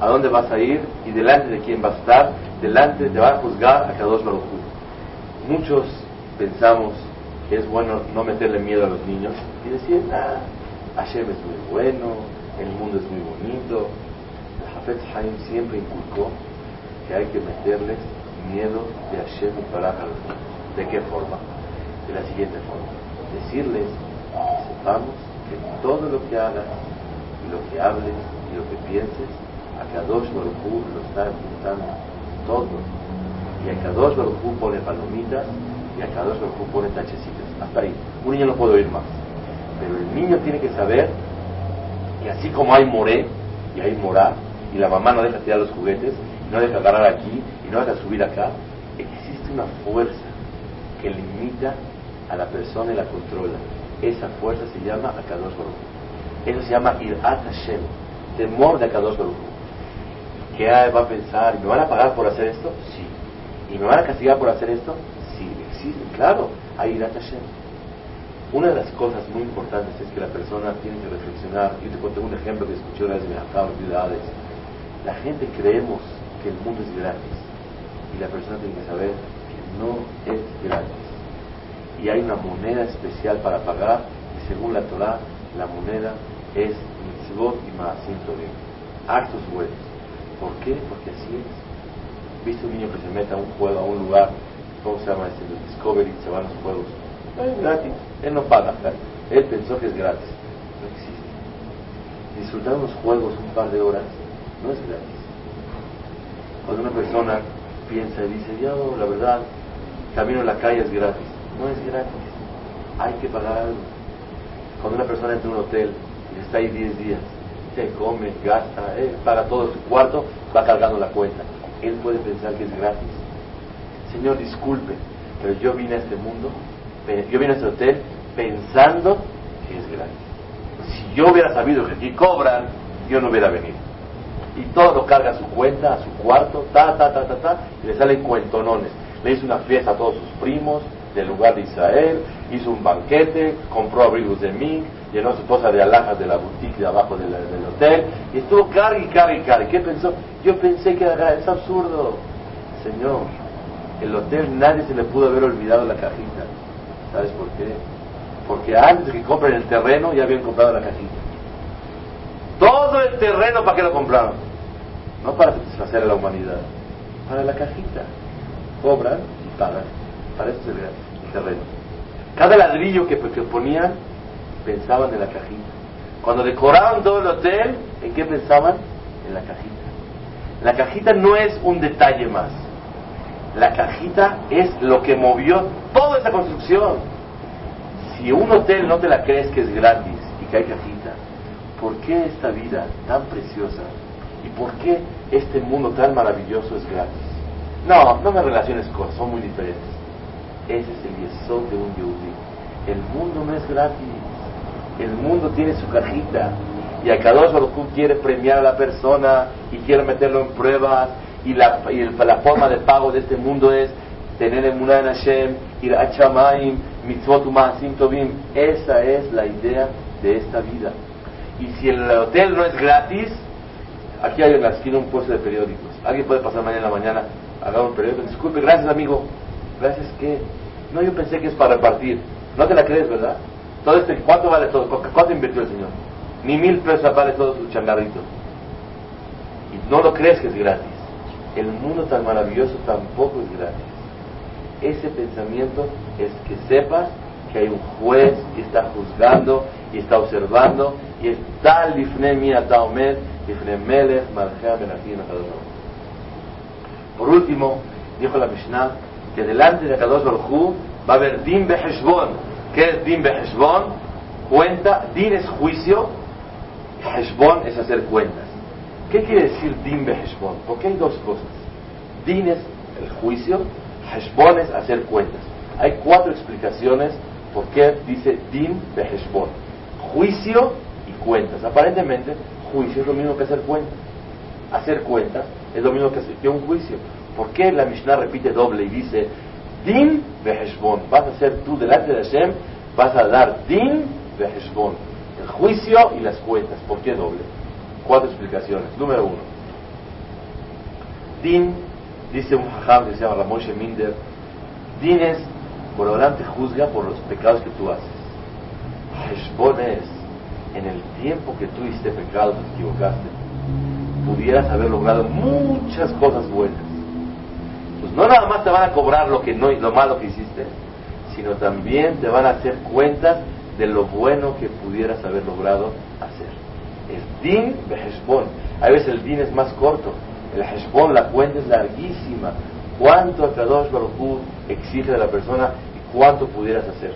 ¿a dónde vas a ir? Y delante de quién vas a estar, delante te va a juzgar a Kadosh Baruj Muchos pensamos que es bueno no meterle miedo a los niños y decir, ah, Hashem es muy bueno, el mundo es muy bonito. El Hafez Haim siempre inculcó que hay que meterles miedo de Hashem y para ¿De qué forma? De la siguiente forma. Decirles que sepamos que todo lo que hagas lo que hables y lo que pienses, a Kadosh Baruj lo está apuntando todo. Y a Kadosh Baruj pone palomitas y a Kadosh Baruj pone tachecitos. Hasta ahí. Un niño no puede oír más. Pero el niño tiene que saber que así como hay moré y hay morá, y la mamá no deja tirar los juguetes, y no deja agarrar aquí, y no deja subir acá, existe una fuerza que limita a la persona y la controla. Esa fuerza se llama Akadosh Baruch. Eso se llama Irat Hashem, temor de Akadosh Baruch. ¿Qué va a pensar? ¿Me van a pagar por hacer esto? Sí. ¿Y me van a castigar por hacer esto? Sí, existe, claro, hay Irat Hashem. Una de las cosas muy importantes es que la persona tiene que reflexionar. Yo te conté un ejemplo que escuché una vez en ciudades. La gente creemos que el mundo es gratis y la persona tiene que saber que no es gratis. Y hay una moneda especial para pagar y según la Torah la moneda es mitzvot y maasim tovim, actos buenos. ¿Por qué? Porque así es. ¿Viste un niño que se mete a un juego, a un lugar, ¿cómo se llama este? Discovery, se van los juegos es gratis. Él no paga. Él pensó que es gratis. No existe. Disfrutar unos juegos un par de horas no es gratis. Cuando una persona piensa y dice, yo, la verdad, camino en la calle es gratis. No es gratis. Hay que pagar algo. Cuando una persona entra en un hotel está ahí 10 días, se come, gasta, eh, paga todo su cuarto, va cargando la cuenta. Él puede pensar que es gratis. Señor, disculpe, pero yo vine a este mundo yo vine a este hotel pensando que es gratis. Si yo hubiera sabido que aquí cobran, yo no hubiera venido. Y todo lo carga a su cuenta, a su cuarto, ta, ta, ta, ta, ta, y le salen cuentonones. Le hizo una fiesta a todos sus primos del lugar de Israel, hizo un banquete, compró abrigos de mí, llenó su esposa de alhajas de la boutique de abajo del, hotel, y estuvo carga y carga y. ¿Qué pensó? Yo pensé que era, es absurdo. Señor, el hotel nadie se le pudo haber olvidado la cajita. ¿Sabes por qué? Porque antes de que compren el terreno ya habían comprado la cajita. Todo el terreno para qué lo compraron. No para satisfacer a la humanidad, para la cajita. Cobran y pagan. Para eso es el terreno. Cada ladrillo que, que ponían, pensaban en la cajita. Cuando decoraban todo el hotel, ¿en qué pensaban? En la cajita. La cajita no es un detalle más. La cajita es lo que movió toda esa construcción. Si un hotel no te la crees que es gratis y que hay cajita, ¿por qué esta vida tan preciosa y por qué este mundo tan maravilloso es gratis? No, no me relaciones cosas, son muy diferentes. Ese es el yesod de un yehudi. El mundo no es gratis. El mundo tiene su cajita. Y a cada uno quiere premiar a la persona y quiere meterlo en pruebas y la, y la forma de pago de este mundo es tener emuná en Hashem, ir a Chamaim, mitzvot umasim tovim. Esa es la idea de esta vida. Y si el hotel no es gratis, aquí hay en la esquina un puesto de periódicos. Alguien puede pasar mañana en la mañana, haga un periódico. Disculpe, gracias amigo. Gracias que. No, yo pensé que es para repartir. No te la crees, ¿verdad? Todo este, ¿Cuánto vale todo? ¿Cuánto invirtió el señor? Ni mil pesos vale todo su changarrito. Y no lo crees que es gratis el mundo tan maravilloso tampoco es gratis. Ese pensamiento es que sepas que hay un juez que está juzgando y está observando y es tal lifne taomed melech Por último, dijo la Mishnah que delante de Kadosh Baruj va a haber din beheshbon. ¿Qué es din beheshbon? Cuenta, din es juicio, heshbon es hacer cuentas. ¿Qué quiere decir din beheshbon? Porque hay dos cosas. Din es el juicio, heshbon es hacer cuentas. Hay cuatro explicaciones por qué dice din beheshbon. Juicio y cuentas. Aparentemente, juicio es lo mismo que hacer cuentas. Hacer cuentas es lo mismo que, hacer, un juicio. ¿Por qué la Mishnah repite doble y dice din beheshbon? Vas a hacer tú delante de Hashem, vas a dar din beheshbon. El juicio y las cuentas. ¿Por qué doble? Cuatro explicaciones. Número uno. Din, dice un que se llama Ramoshe Minder, Din es Borolam te juzga por los pecados que tú haces. Heshbon es, en el tiempo que tú hiciste pecado, te equivocaste, pudieras haber logrado muchas cosas buenas. Pues no nada más te van a cobrar lo, que no, lo malo que hiciste, sino también te van a hacer cuentas de lo bueno que pudieras haber logrado hacer. Es din de Heshbon. A veces el din es más corto. El Heshbon, la cuenta es larguísima. ¿Cuánto Akadosh Baruj exige de la persona y cuánto pudieras hacer?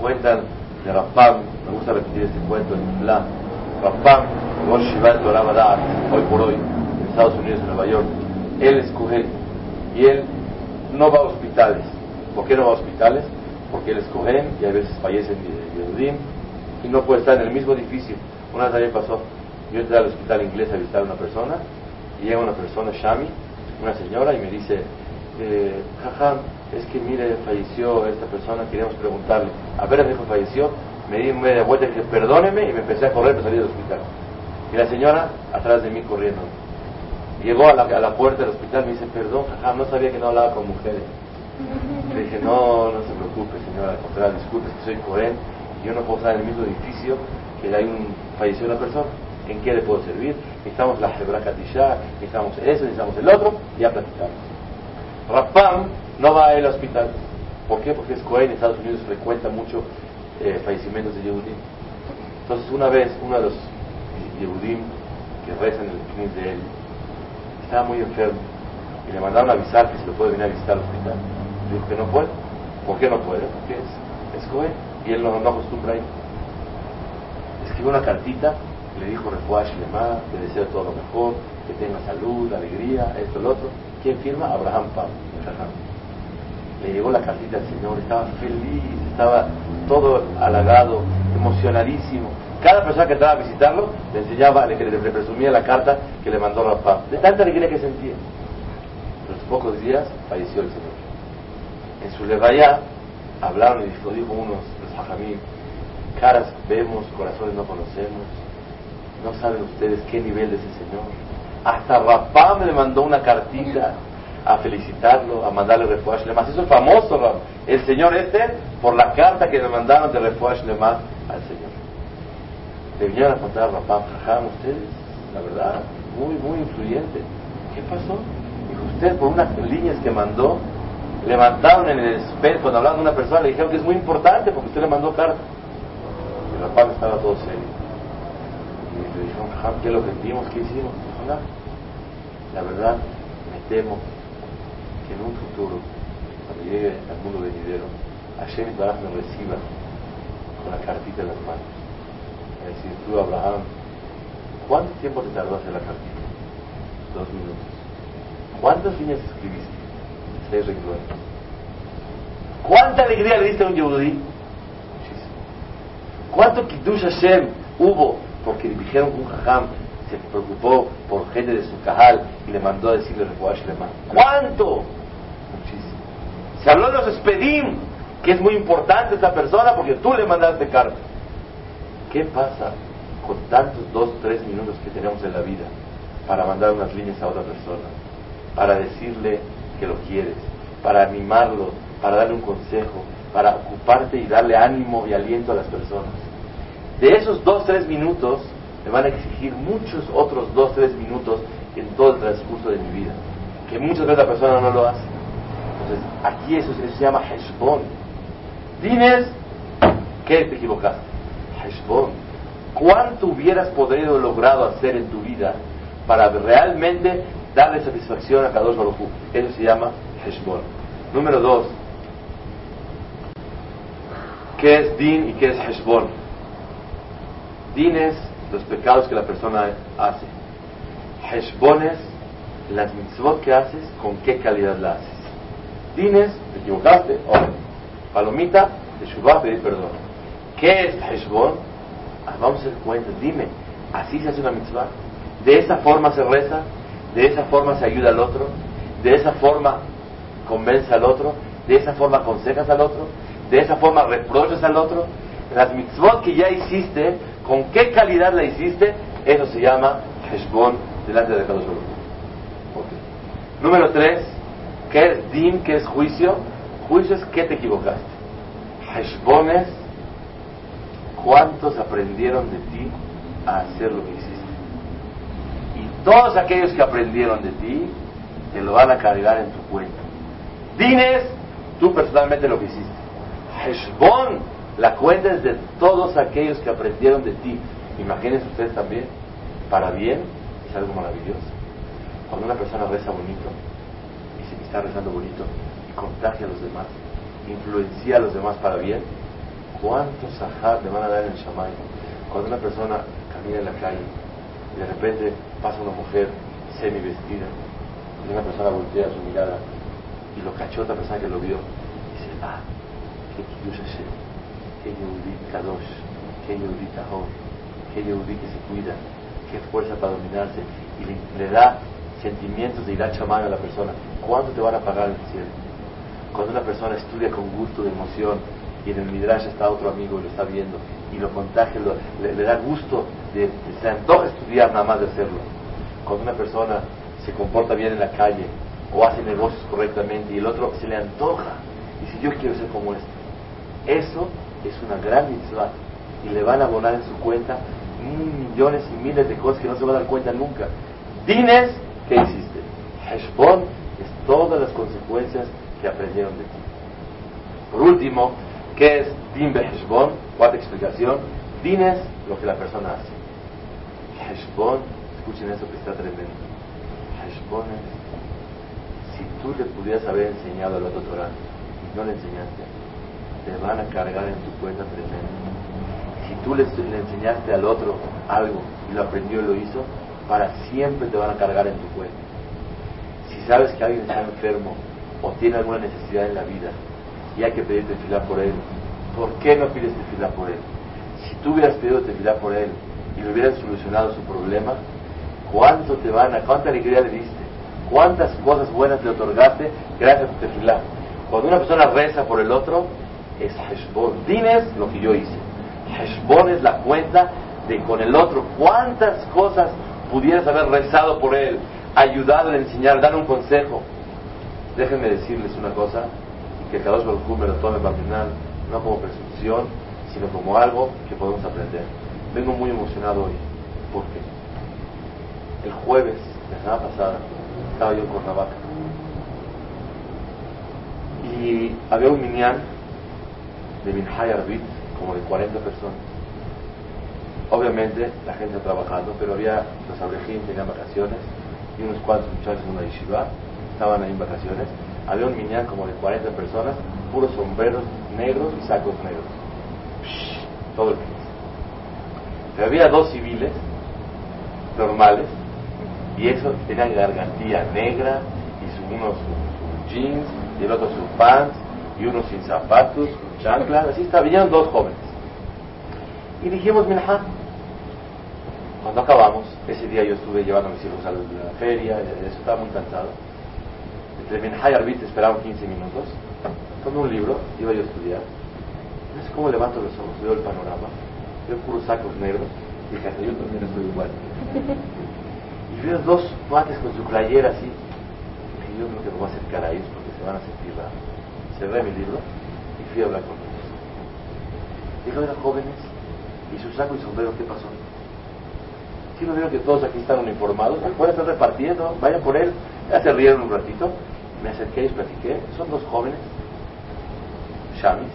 Cuentan de Rapam, me gusta repetir este cuento en plan. Rapam, Rosh Shivat hoy por hoy, en Estados Unidos, en Nueva York, él escoge y él no va a hospitales. ¿Por qué no va a hospitales? Porque él escoge y a veces fallece en Yehudim y no puede estar en el mismo edificio. Una vez también pasó, yo entré al hospital inglés a visitar a una persona y llega una persona, Shami, una señora, y me dice, eh, jaja, es que mire, falleció esta persona, queríamos preguntarle, a ver, dijo, falleció, me di media vuelta y dije, perdóneme, y me empecé a correr para salir del hospital. Y la señora atrás de mí corriendo. Llegó a la, a la puerta del hospital me dice, perdón, jaja, no sabía que no hablaba con mujeres. Le dije, no, no se preocupe, señora, al contrario, disculpe, soy cohen, y yo no puedo estar en el mismo edificio que hay un falleció una persona. ¿En qué le puedo servir? Necesitamos la Hebra necesitamos eso, necesitamos el otro, y ya platicamos. Rapam no va al hospital. ¿Por qué? Porque es Cohen, en Estados Unidos frecuenta mucho eh, fallecimientos de Yehudim. Entonces, una vez, uno de los Yehudim que rezan el fin de él estaba muy enfermo y le mandaron a avisar que se lo puede venir a visitar al hospital. Dijo que no puede. ¿Por qué no puede? Porque es, es Cohen y él no, no acostumbra a ir. Escribió una cartita le dijo Refuash Lema, le deseo todo lo mejor, que tenga salud, alegría, esto, lo otro. ¿Quién firma? Abraham Pam, Le llegó la cartita al Señor, estaba feliz, estaba todo halagado, emocionadísimo. Cada persona que entraba a visitarlo le enseñaba, le, presumía la carta que le mandó Rafa, de tanta alegría que sentía. A los pocos días falleció el Señor. En su levaya hablaron y dijo, dijo unos, los hajamim, caras vemos, corazones no conocemos, no saben ustedes qué nivel de ese señor. Hasta Rapam le mandó una cartita a felicitarlo, a mandarle refuash lema. Es famoso, El señor este, por la carta que le mandaron de refuash lema al señor. Le vinieron a Rapam, jajam, ustedes, la verdad, muy, muy influyente. ¿Qué pasó? Dijo, usted por unas líneas que mandó, levantaron en el espejo, cuando hablaban de una persona, le dijeron que es muy importante porque usted le mandó carta. Y Rapam estaba todo serio le dijeron, ¿qué es lo que? ¿Qué hicimos? Dijo, la verdad, me temo que en un futuro, cuando llegue al mundo venidero, Hashem Baraj me reciba con la cartita en las manos. Es decir, tú, Abraham, ¿cuánto tiempo te tardó hacer la cartita? Dos minutos. ¿Cuántas líneas escribiste? Seis renglones. ¿Cuánta alegría le diste a un Yehudí? Muchísimo. ¿Cuánto Kiddush Hashem hubo porque dijeron un jajam se preocupó por gente de su cajal y le mandó a decirle Refuash Lema. ¿Cuánto? Muchísimo. Se habló de los espedim, que es muy importante esta persona porque tú le mandaste carta. ¿Qué pasa con tantos dos, tres minutos que tenemos en la vida para mandar unas líneas a otra persona? Para decirle que lo quieres, para animarlo, para darle un consejo, para ocuparte y darle ánimo y aliento a las personas. De esos dos, tres minutos, me van a exigir muchos otros dos, tres minutos en todo el transcurso de mi vida, que muchas veces la no lo hace. Entonces, aquí eso, se llama Heshbon. Dines que te equivocaste. Heshbon. ¿Cuánto hubieras podido logrado hacer en tu vida para realmente darle satisfacción a Kadosh Baruj Eso se llama Heshbon. Número dos. ¿Qué es Din y qué es Heshbon? Dines, los pecados que la persona hace. Heshbones, las mitzvot que haces, con qué calidad la haces. Dines, te equivocaste, o palomita, Shubá, pedir perdón. ¿Qué es Heshbon? Ah, vamos a hacer cuenta, dime, así se hace una mitzvah. De esa forma se reza, de esa forma se ayuda al otro, de esa forma convence al otro, de esa forma aconsejas al otro, de esa forma reprochas al otro. Las mitzvot que ya hiciste, con qué calidad la hiciste, eso se llama Heshbon delante de Kadosh Baruch Número tres, ¿qué es din, qué es juicio? Juicio es que te equivocaste. Heshbones, ¿cuántos aprendieron de ti a hacer lo que hiciste? Y todos aquellos que aprendieron de ti, te lo van a cargar en tu cuenta. Dines, tú personalmente lo que hiciste. Heshbon, la cuenta es de todos aquellos que aprendieron de ti. Imagínense ustedes también, para bien, es algo maravilloso. Cuando una persona reza bonito, dice que está rezando bonito, y contagia a los demás, influencia a los demás para bien, ¿cuántos sahar le van a dar en el shamay? Cuando una persona camina en la calle y de repente pasa una mujer semi vestida, y una persona voltea su mirada y lo cachó otra persona que lo vio, y dice, ah, qué Kiddush Hashem, qué Yehudi Kadosh, qué Yehudi Tahor, qué Yehudi que se cuida, qué fuerza para dominarse, y le, da sentimientos de ir a chamán a la persona. ¿Cuánto te van a pagar el cielo? Cuando una persona estudia con gusto, de emoción, y en el Midrash está otro amigo y lo está viendo, y lo contagia, lo- le, le da gusto, de, se antoja estudiar nada más de hacerlo. Cuando una persona se comporta bien en la calle, o hace negocios correctamente, y el otro se le antoja, y si yo quiero ser como este, eso es una gran mitzvah, y le van a abonar en su cuenta millones y miles de cosas que no se va a dar cuenta nunca. Dines, ¿qué hiciste? Heshbon es todas las consecuencias que aprendieron de ti. Por último, ¿qué es Din Heshbon? Cuarta explicación. Din es lo que la persona hace. Heshbon, escuchen eso que está tremendo. Heshbon es, si tú le pudieras haber enseñado al otro Torah y no le enseñaste, te van a cargar en tu cuenta tremendo. Si tú le enseñaste al otro algo y lo aprendió y lo hizo, para siempre te van a cargar en tu cuenta. Si sabes que alguien está enfermo o tiene alguna necesidad en la vida y hay que pedir tefilá por él, ¿por qué no pides tefilá por él? Si tú hubieras pedido tefilá por él y le hubieras solucionado su problema, ¿cuánto te van a, cuánta alegría le diste? ¿Cuántas cosas buenas le otorgaste gracias a tu tefilá? Cuando una persona reza por el otro, es Heshbon. Dines lo que yo hice. Heshbon es la cuenta de con el otro. ¿Cuántas cosas pudieras haber rezado por él, ayudado a enseñar, dar un consejo? Déjenme decirles una cosa, que Kadosh Baruj me lo tome para final, no como presunción, sino como algo que podemos aprender. Vengo muy emocionado hoy, porque el jueves, la semana pasada, estaba yo en Cuernavaca, y había un minyan de Minhay Arbit, como de 40 personas. Obviamente la gente trabajando, pero había los abrejim tenían vacaciones y unos cuantos muchachos en una yeshiva estaban ahí en vacaciones. Había un minyan como de 40 personas, puros sombreros negros y sacos negros. Psh, todo el país. Pero había dos civiles normales y eso tenían gargantilla negra y su, unos sus jeans y el otro sus pants y unos sin zapatos, con chanclas, así vinieron dos jóvenes. Y dijimos, Minha, cuando acabamos, ese día yo estuve llevando a mis hijos a la feria, eso estaba muy cansado. Entre Minha y Arbit esperaban 15 minutos, tomé un libro, iba yo a estudiar. No sé cómo levanto los ojos, veo el panorama, veo puros sacos negros, y dije, yo también estoy igual. y veo dos cuates con su playera así. Dije, yo creo que voy a acercar a ellos porque se van a sentir raros. Cerré mi libro y fui a hablar con ellos. Dijo, eran jóvenes, y su saco y sombrero, ¿qué pasó? Si no vieron que todos aquí están uniformados, afuera están repartiendo, vayan por él. Ya se rieron un ratito, me acerqué y les platiqué. Son dos jóvenes, Shamis,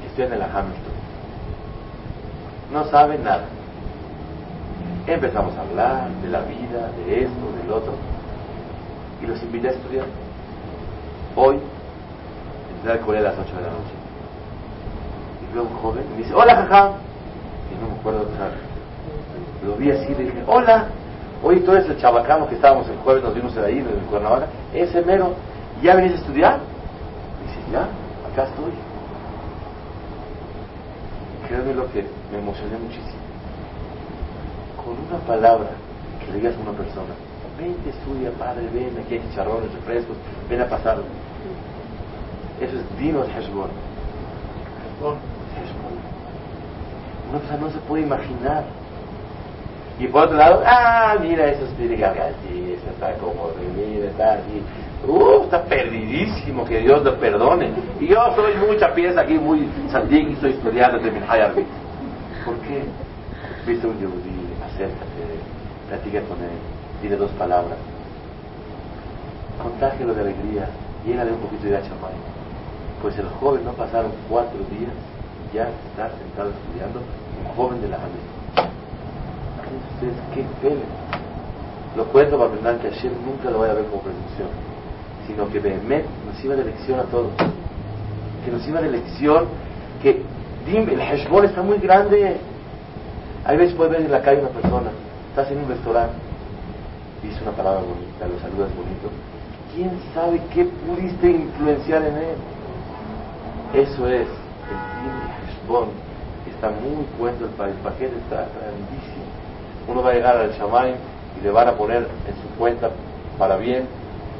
que estudian en la Hamilton. No saben nada. Empezamos a hablar de la vida, de esto, del otro, y los invité a estudiar. Hoy, entré al colegio a las 8 de la noche. Y veo un joven y me dice, hola, jajam. Y no me acuerdo, o sea, lo vi así, le dije, hola. Oye, tú eres el chabacano que estábamos el jueves, nos vimos ahí en Cuernavaca. Ese mero. ¿Ya venís a estudiar? Y dice, ya, acá estoy. Créeme lo que me emocioné muchísimo. Con una palabra que le digas a una persona, vente, estudia, padre, ven, aquí hay chicharrones, refrescos, ven a pasar. Eso es Dinos Heshbon. Heshbon. Una persona no se puede imaginar. Y por otro lado, ah, mira, eso es Piri Gargantí, eso está como, mira, está así, Uh, está perdidísimo, que Dios lo perdone. Y yo soy mucha pieza aquí, muy sandigui, soy estudiante de Minhai Arbit. ¿Por qué? Viste un yehudí, acércate, platica con él, dile dos palabras. Contágelo de alegría, llénale un poquito de chamay. Pues el joven no pasaron cuatro días, ya está sentado estudiando, un joven de la América. Ustedes qué pele. Lo cuento para aprender que Hashem nunca lo vaya a ver como presunción, sino que Behemet nos iba de lección a todos. Que nos iba de lección, que dime, el Heshbon está muy grande. Hay veces puedes ver en la calle una persona, estás en un restaurante, dice una palabra bonita, lo saludas bonito. ¿Quién sabe qué pudiste influenciar en él? Eso es el Din Heshbon. Está muy cuento el, el paquete, está grandísimo. Uno va a llegar al Shamayim y le van a poner en su cuenta para bien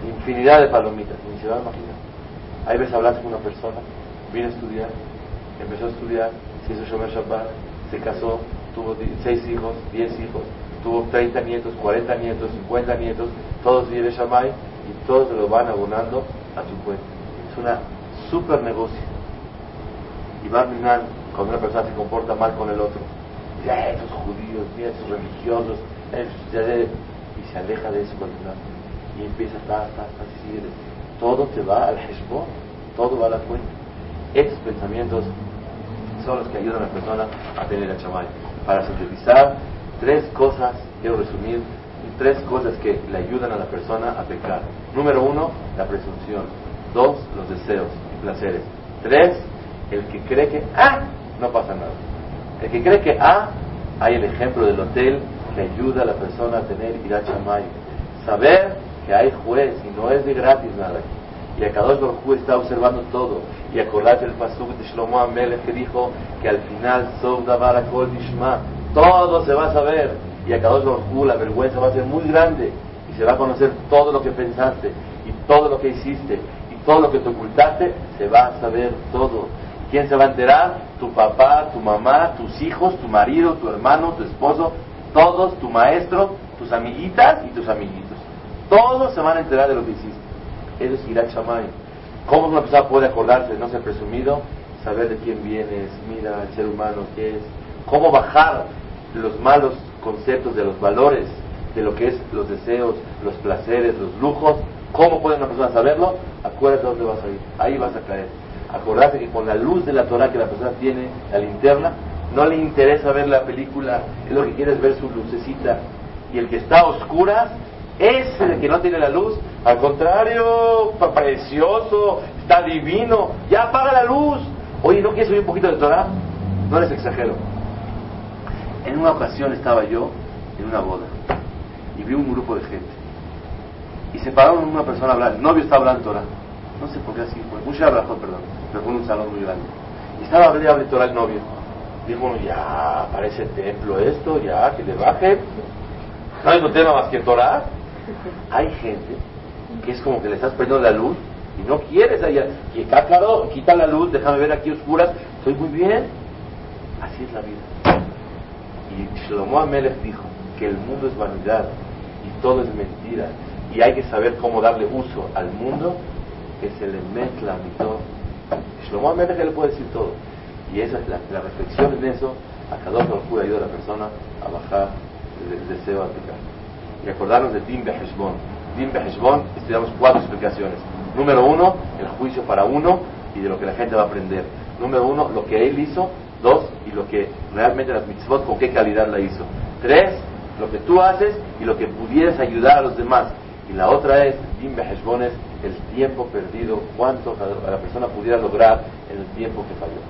infinidad de palomitas, ni se va a imaginar. Hay veces hablas con una persona, vino a estudiar, empezó a estudiar, se hizo Shomer Shabbat, se casó, tuvo seis hijos, diez hijos, tuvo 30 nietos, 40 nietos, 50 nietos, todos viven Shamay y todos se lo van abonando a su cuenta. Es una super negocio. Y va a cuando una persona se comporta mal con el otro, "Ah, esos judíos, mira, esos religiosos, ya de-". y se aleja de eso y empieza a estar, sigue. Todo te va al Heshbon, todo va a la cuenta. Estos pensamientos son los que ayudan a la persona a tener el chamay. Para sintetizar, tres cosas, quiero resumir, tres cosas que le ayudan a la persona a pecar. Número uno, la presunción. Dos, los deseos y placeres. Tres, el que cree que, ah, no pasa nada. El que cree que, ah, hay el ejemplo del hotel que ayuda a la persona a tener ira chamay. Saber que hay juez y no es de gratis nada. Y a Kadosh Baruj está observando todo. Y acordate el pasuk de Shlomo Amelech que dijo que al final. Todo se va a saber. Y a Kadosh Baruj la vergüenza va a ser muy grande. Y se va a conocer todo lo que pensaste. Y todo lo que hiciste. Y todo lo que te ocultaste. Se va a saber todo. ¿Quién se va a enterar? Tu papá, tu mamá, tus hijos, tu marido, tu hermano, tu esposo. Todos, tu maestro, tus amiguitas y tus amiguitos. Todos se van a enterar de lo que hiciste. Eso es Irat Shamay. ¿Cómo una persona puede acordarse de no ser presumido? Saber de quién vienes, mira el ser humano que es. ¿Cómo bajar los malos conceptos de los valores, de lo que es los deseos, los placeres, los lujos? ¿Cómo puede una persona saberlo? Acuérdate dónde vas a ir. Ahí vas a caer. Acordate que con la luz de la Torah que la persona tiene, la linterna, no le interesa ver la película, es lo que quiere es ver su lucecita. Y el que está a oscuras ese el que no tiene la luz, al contrario, está precioso, está divino, ya apaga la luz. Oye, ¿no quieres oír un poquito de Torah? No les exagero. En una ocasión estaba yo en una boda y vi un grupo de gente. Y se pararon una persona a hablar. El novio estaba hablando Torah. No sé por qué así fue. Un Shabrajot, perdón. Pero fue un salón muy grande. Y estaba de Torah el novio. Dijo, ya, parece templo esto, ya, que le baje. No hay otro tema más que Torah. Hay gente que es como que le estás poniendo la luz y no quieres allá. Claro, quita la luz, déjame ver aquí oscuras, estoy muy bien. Así es la vida. Y Shlomo Amelech dijo que el mundo es vanidad y todo es mentira. Y hay que saber cómo darle uso al mundo que se le mezcla a mitad. Shlomo Amelech le puede decir todo. Y esa es la, la reflexión en eso, a cada uno puede ayudar a la persona a bajar el, el deseo a pecar y acordarnos de Dim Beheshbon. Dim Beheshbon, estudiamos cuatro explicaciones. Número uno, el juicio para uno y de lo que la gente va a aprender. Número uno, lo que él hizo. Dos, y lo que realmente las mitzvot, con qué calidad la hizo. Tres, lo que tú haces y lo que pudieras ayudar a los demás. Y la otra es, Beheshbon es el tiempo perdido, cuánto la persona pudiera lograr en el tiempo que falló.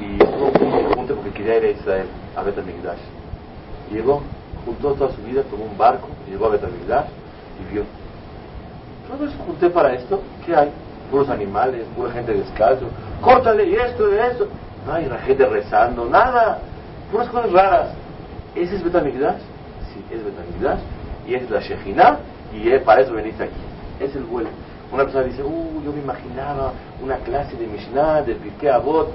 Y estuvo muy pregunta porque quería ir a Israel a Betamigdash. Llegó, juntó toda su vida, tomó un barco, llegó a Betamigdash y vio. Eso junté para esto, ¿qué hay? Puros animales, pura gente descalzo. Córtale y esto y esto. No hay gente rezando, nada. Puras cosas raras. ¿Ese es Betamigdash? Sí, es Betamigdash. Y es la Shejina y para eso veniste aquí. Es el vuelo. Una persona dice, uh, yo me imaginaba una clase de Mishnah, de Pirkei Avot.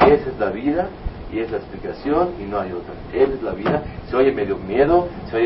Esa es la vida y es la explicación y no hay otra. Él es la vida. Se oye medio miedo, se oye